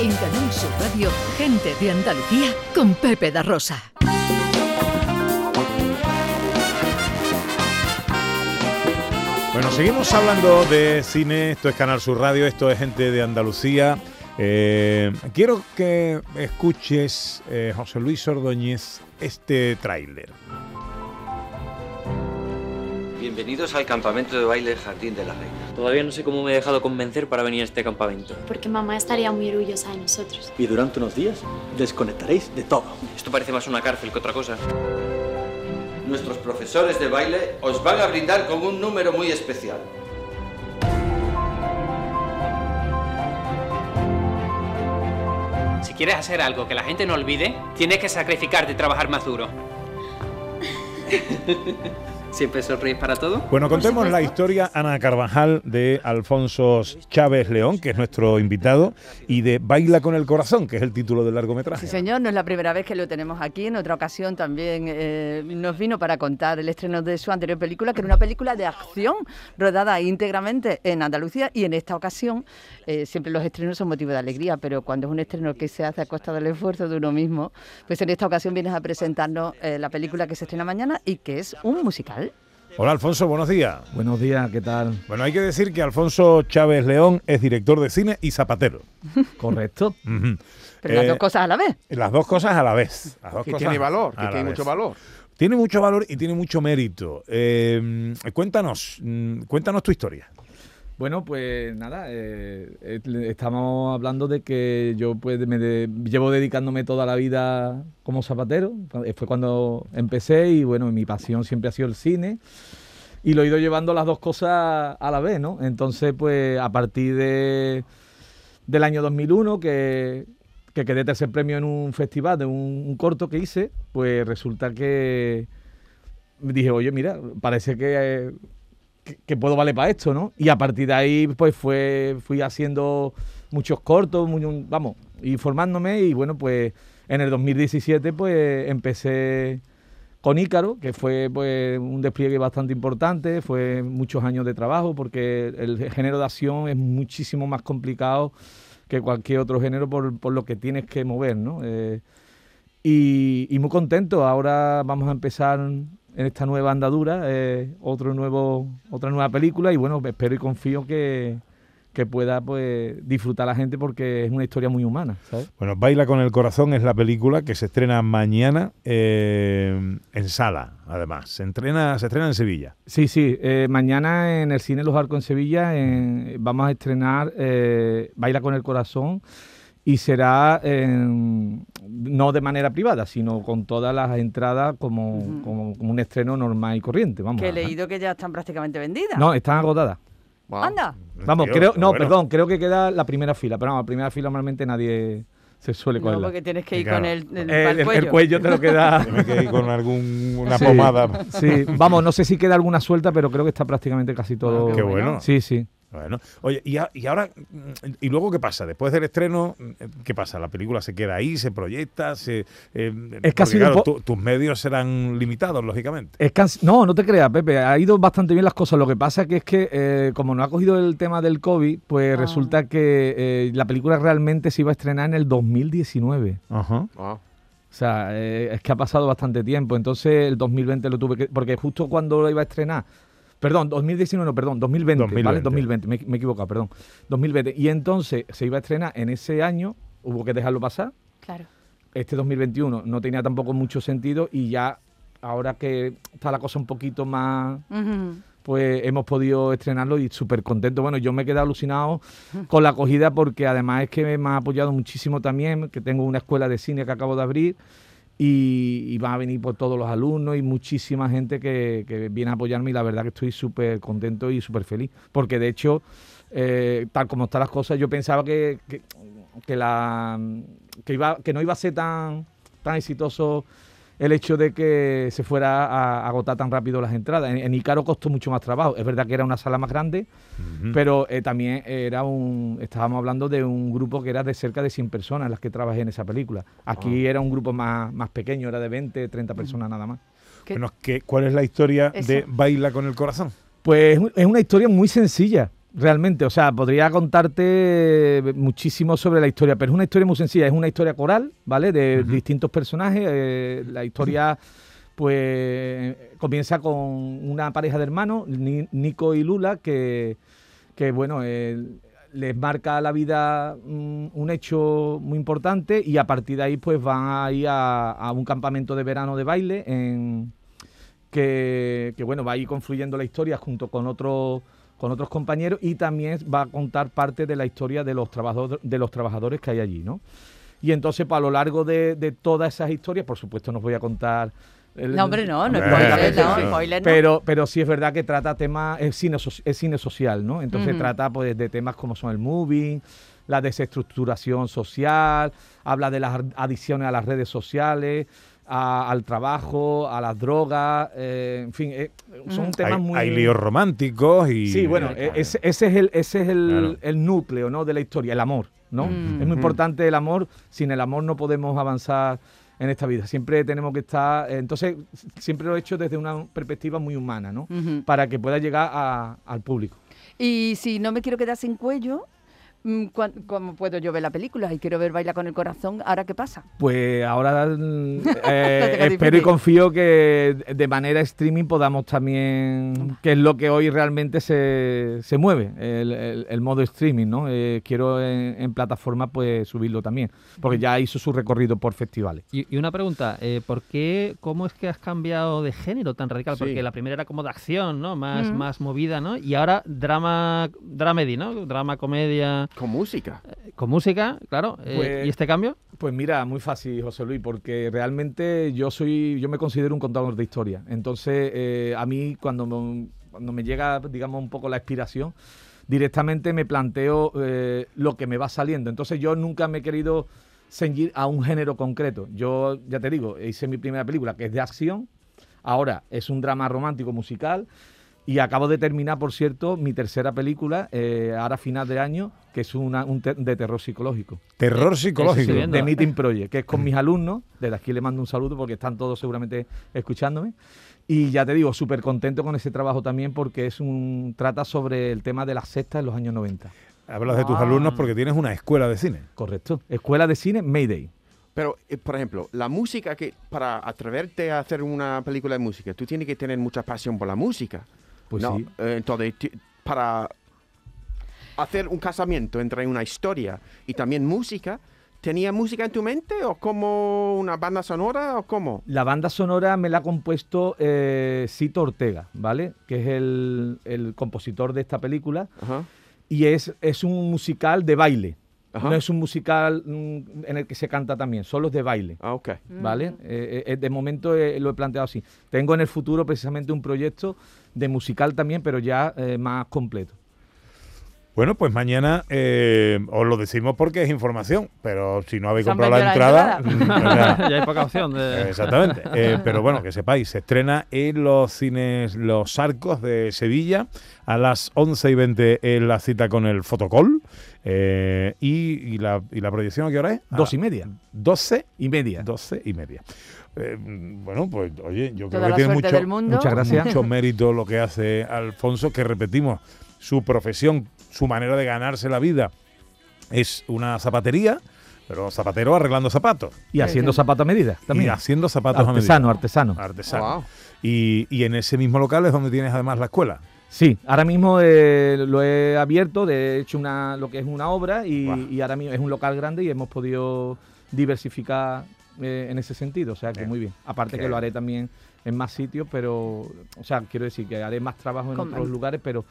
En Canal Sur Radio, gente de Andalucía con Pepe da Rosa. Bueno, seguimos hablando de cine. Esto es Canal Sur Radio, esto es gente de Andalucía. Eh, quiero que escuches, eh, José Luis Ordóñez, este tráiler. Bienvenidos al campamento de baile Jardín de la Reina. Todavía no sé cómo me he dejado convencer para venir a este campamento. Porque mamá estaría muy orgullosa de nosotros. Y durante unos días desconectaréis de todo. Esto parece más una cárcel que otra cosa. Nuestros profesores de baile os van a brindar con un número muy especial. Si quieres hacer algo que la gente no olvide, tienes que sacrificarte y trabajar más duro. ¿Siempre sonríes para todo? Bueno, contemos la historia, Ana Carvajal, de Alfonso Chávez León, que es nuestro invitado, y de Baila con el corazón, que es el título del largometraje. Sí, señor, no es la primera vez que lo tenemos aquí. En otra ocasión también eh, nos vino para contar el estreno de su anterior película, que era una película de acción rodada íntegramente en Andalucía, y en esta ocasión eh, siempre los estrenos son motivo de alegría, pero cuando es un estreno que se hace a costa del esfuerzo de uno mismo, pues en esta ocasión vienes a presentarnos eh, la película que se estrena mañana y que es un musical. Hola Alfonso, buenos días. Buenos días, ¿qué tal? Bueno, hay que decir que Alfonso Chávez León es director de cine y zapatero. Correcto. Pero las Eh, dos cosas a la vez. Las dos cosas a la vez. Las dos Que cosas tiene valor, que tiene vez. mucho valor. Tiene mucho valor y tiene mucho mérito. Eh, cuéntanos, mm, cuéntanos tu historia. Bueno, pues nada, eh, eh, estamos hablando de que yo pues me de- llevo dedicándome toda la vida como zapatero. Eh, Fue cuando empecé y bueno, mi pasión siempre ha sido el cine. Y lo he ido llevando las dos cosas a la vez, ¿no? Entonces, pues a partir de, del año 2001, que, que quedé tercer premio en un festival de un, corto que hice, pues resulta que dije, oye, mira, parece que, que, puedo valer para esto, ¿no? Y a partir de ahí, pues fue, fui haciendo muchos cortos, vamos, y formándome y bueno, pues en el 2017 pues empecé con Ícaro, que fue pues un despliegue bastante importante, fue muchos años de trabajo porque el género de acción es muchísimo más complicado que cualquier otro género por, lo que tienes que mover, ¿no? Eh, y muy contento, ahora vamos a empezar en esta nueva andadura, eh, otro nuevo, otra nueva película y bueno, espero y confío que, que pueda pues disfrutar la gente porque es una historia muy humana, ¿sabes? Bueno, Baila con el corazón es la película que se estrena mañana eh, en sala, además. Se, entrena, se estrena en Sevilla. Sí, sí. eh, mañana en el Cine Los Arcos en Sevilla vamos a estrenar eh, Baila con el Corazón y será no de manera privada, sino con todas las entradas como, como, como un estreno normal y corriente. Vamos. Que he leído que ya están prácticamente vendidas. No, están agotadas. Wow. Anda. Vamos, creo, no, bueno. perdón, creo que queda la primera fila, pero no, la primera fila normalmente nadie se suele No, cogerla. porque tienes que ir Claro. con el, el, pa'l el, el cuello te lo queda. Tiene que ir con alguna Sí. pomada. Sí, vamos, no sé si queda alguna suelta, pero creo que está prácticamente casi todo. Ah, qué bueno. Sí, sí. Bueno, oye, y, a- y ahora, ¿y luego qué pasa? Después del estreno, ¿qué pasa? ¿La película se queda ahí, se proyecta? Se, eh, Es claro, tu- tus medios serán limitados, lógicamente. Es no, no te creas, Pepe. Ha ido bastante bien las cosas. Lo que pasa que es que, eh, como no ha cogido el tema del COVID, pues Ah. resulta que eh, la película realmente se iba a estrenar en el 2019. Ajá. Wow. O sea, eh, es que ha pasado bastante tiempo. Entonces, el 2020 lo tuve que. Porque justo cuando lo iba a estrenar. Perdón, 2019, no, perdón, 2020, 2020. ¿vale? 2020, me, me he equivocado, perdón. 2020. Y entonces se iba a estrenar en ese año, hubo que dejarlo pasar. Claro. Este 2021 no tenía tampoco mucho sentido y ya, ahora que está la cosa un poquito más Ujú. pues hemos podido estrenarlo y súper contento. Bueno, yo me he quedado alucinado con la acogida porque además es que me ha apoyado muchísimo también, que tengo una escuela de cine que acabo de abrir y, y van a venir por todos los alumnos y muchísima gente que, viene a apoyarme y la verdad que estoy súper contento y súper feliz. Porque de hecho, eh, tal como están las cosas, yo pensaba que, que, que la, que, iba, que no iba a ser tan, tan exitoso el hecho de que se fuera a agotar tan rápido las entradas. En, en Icaro costó mucho más trabajo. Es verdad que era una sala más grande, pero eh, también era un. Estábamos hablando de un grupo que era de cerca de 100 personas las que trabajé en esa película. Aquí era un grupo más, más pequeño, era de 20, 30 personas nada más. ¿Qué- Bueno, ¿qué- ¿cuál es la historia Eso. de Baila con el corazón? Pues es una historia muy sencilla. Realmente. O sea, podría contarte muchísimo sobre la historia, pero es una historia muy sencilla. Es una historia coral, ¿vale? De distintos personajes. eh, la historia, pues, comienza con una pareja de hermanos, Ni- Nico y Lula, que, que bueno, eh, les marca la vida mm, un hecho muy importante y a partir de ahí, pues, van a ir a, a un campamento de verano de baile en que, que, bueno, va a ir confluyendo la historia junto con otros con otros compañeros y también va a contar parte de la historia de los trabajadores de los trabajadores que hay allí, ¿no? Y entonces, a lo largo de, de todas esas historias, por supuesto, nos voy a contar. el- No, hombre, no, no spoiler, no, sí. spoiler no. pero, pero sí es verdad que trata temas, es cine, so- es cine social, ¿no? Entonces trata pues de temas como son el moving, la desestructuración social, habla de las adicciones a las redes sociales, a- al trabajo, a las drogas, eh, en fin, eh, son Ujú. temas hay, muy... hay líos románticos y... Sí, bueno, e- ese, ese es el, ese es el, Claro. el núcleo ¿no? de la historia, el amor, ¿no? Mm. Es muy importante el amor, sin el amor no podemos avanzar en esta vida, siempre tenemos que estar, eh, entonces siempre lo he hecho desde una perspectiva muy humana, ¿no? Para que pueda llegar a- al público. Y si no me quiero quedar sin cuello, mm, ¿cómo puedo yo ver la película? Y quiero ver Baila con el Corazón, ¿ahora qué pasa? Pues ahora mm, eh, espero y confío que de manera streaming podamos también, que es lo que hoy realmente se, se mueve, el, el- el modo streaming, ¿no? Eh, quiero en, en plataforma pues subirlo también, porque ya hizo su recorrido por festivales. Y, y una pregunta, eh, ¿por qué, cómo es que has cambiado de género tan radical? Sí. Porque la primera era como de acción, ¿no? Más, Mm. más movida, ¿no? Y ahora drama, dramedy, ¿no? Drama, comedia, Con música. eh, con música, claro. eh, Pues- ¿Y este cambio? Pues mira, muy fácil, José Luis, porque realmente yo soy, yo me considero un contador de historia. Entonces, eh, a mí cuando me, cuando me llega, digamos, un poco la inspiración, directamente me planteo eh, lo que me va saliendo. Entonces, yo nunca me he querido ceñir a un género concreto. Yo, ya te digo, hice mi primera película que es de acción, ahora es un drama romántico musical. Y acabo de terminar, por cierto, mi tercera película, eh, ahora a final de año, que es una un te- de terror psicológico Terror psicológico. viendo. de Meeting Project, que es con mis alumnos. Desde aquí le mando un saludo porque están todos seguramente escuchándome. Y ya te digo, súper contento con ese trabajo también porque es un trata sobre el tema de las sectas en los años 90. Hablas de tus alumnos porque tienes una escuela de cine. Correcto. Escuela de cine Mayday. Pero, eh, por ejemplo, la música que para atreverte a hacer una película de música, tú tienes que tener mucha pasión por la música. Pues no, sí. eh, entonces, para hacer un casamiento entre una historia y también música, ¿tenía música en tu mente o como una banda sonora o cómo? La banda sonora me la ha compuesto eh, Cito Ortega, ¿vale? Que es el, el compositor de esta película. Ajá. Y es, es un musical de baile. Ajá. No es un musical mm, en el que se canta también, solo es de baile. Ah, ok. ¿vale? Eh, eh, de momento eh, lo he planteado así. Tengo en el futuro precisamente un proyecto de musical también, pero ya eh, más completo. Bueno, pues mañana eh, os lo decimos porque es información, pero si no habéis Se comprado la la entrada... sea, ya hay poca opción de... Exactamente. Eh, pero bueno, que sepáis, se estrena en los cines Los Arcos de Sevilla a las 11 y 20 en la cita con el Fotocall. Eh, y, y la, ¿Y la proyección a qué hora es? Dos A y media. 12 Y media. 12 y media. Eh, bueno, pues oye, yo creo que la tiene mucho. Muchas gracias. mucho mérito lo que hace Alfonso, que repetimos, su profesión, su manera de ganarse la vida es una zapatería, pero zapatero arreglando zapatos Y haciendo zapatos a medida y también. haciendo zapatos Artesano, a artesano. medida. Artesano. Wow. Y, y en ese mismo local es donde tienes además la escuela. Sí, ahora mismo eh, lo he abierto, de hecho una, lo que es una obra y, y ahora mismo es un local grande y hemos podido diversificar eh, en ese sentido, o sea que Bien. muy bien. Aparte Qué que lo haré también en más sitios, pero, o sea, quiero decir que haré más trabajo en Con- otros lugares, pero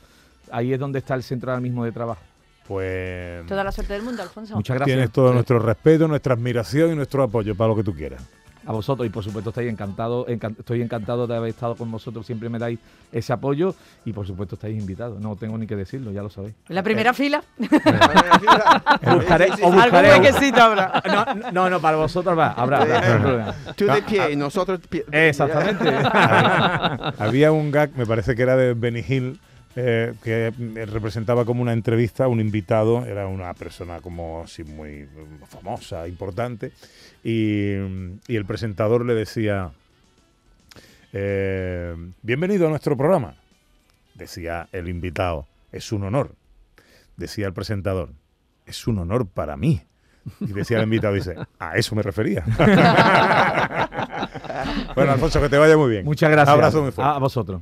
ahí es donde está el centro ahora mismo de trabajo. Pues Toda la suerte del mundo, Alfonso. Muchas gracias. tienes todo Sí. nuestro respeto, nuestra admiración y nuestro apoyo para lo que tú quieras. A vosotros y por supuesto estáis encantado, encan- estoy encantado de haber estado con vosotros, siempre me dais ese apoyo y por supuesto estáis invitados, no tengo ni que decirlo, ya lo sabéis. En la primera fila. Buscaré- o Algún buscaré- huequecito habrá. No, no, no, para vosotros va, habrá, habrá, no hay problema. Tú de pie y nosotros pie. Exactamente. Había un gag, me parece que era de Benny Hill, eh, que representaba como una entrevista a un invitado, era una persona como muy mm, famosa, importante, y, el presentador le decía, eh, bienvenido a nuestro programa, decía el invitado, es un honor, decía el presentador, es un honor para mí. Y decía el invitado, dice, a eso me refería. bueno, Alfonso, que te vaya muy bien. Muchas gracias. Abrazo muy fuerte. A vosotros.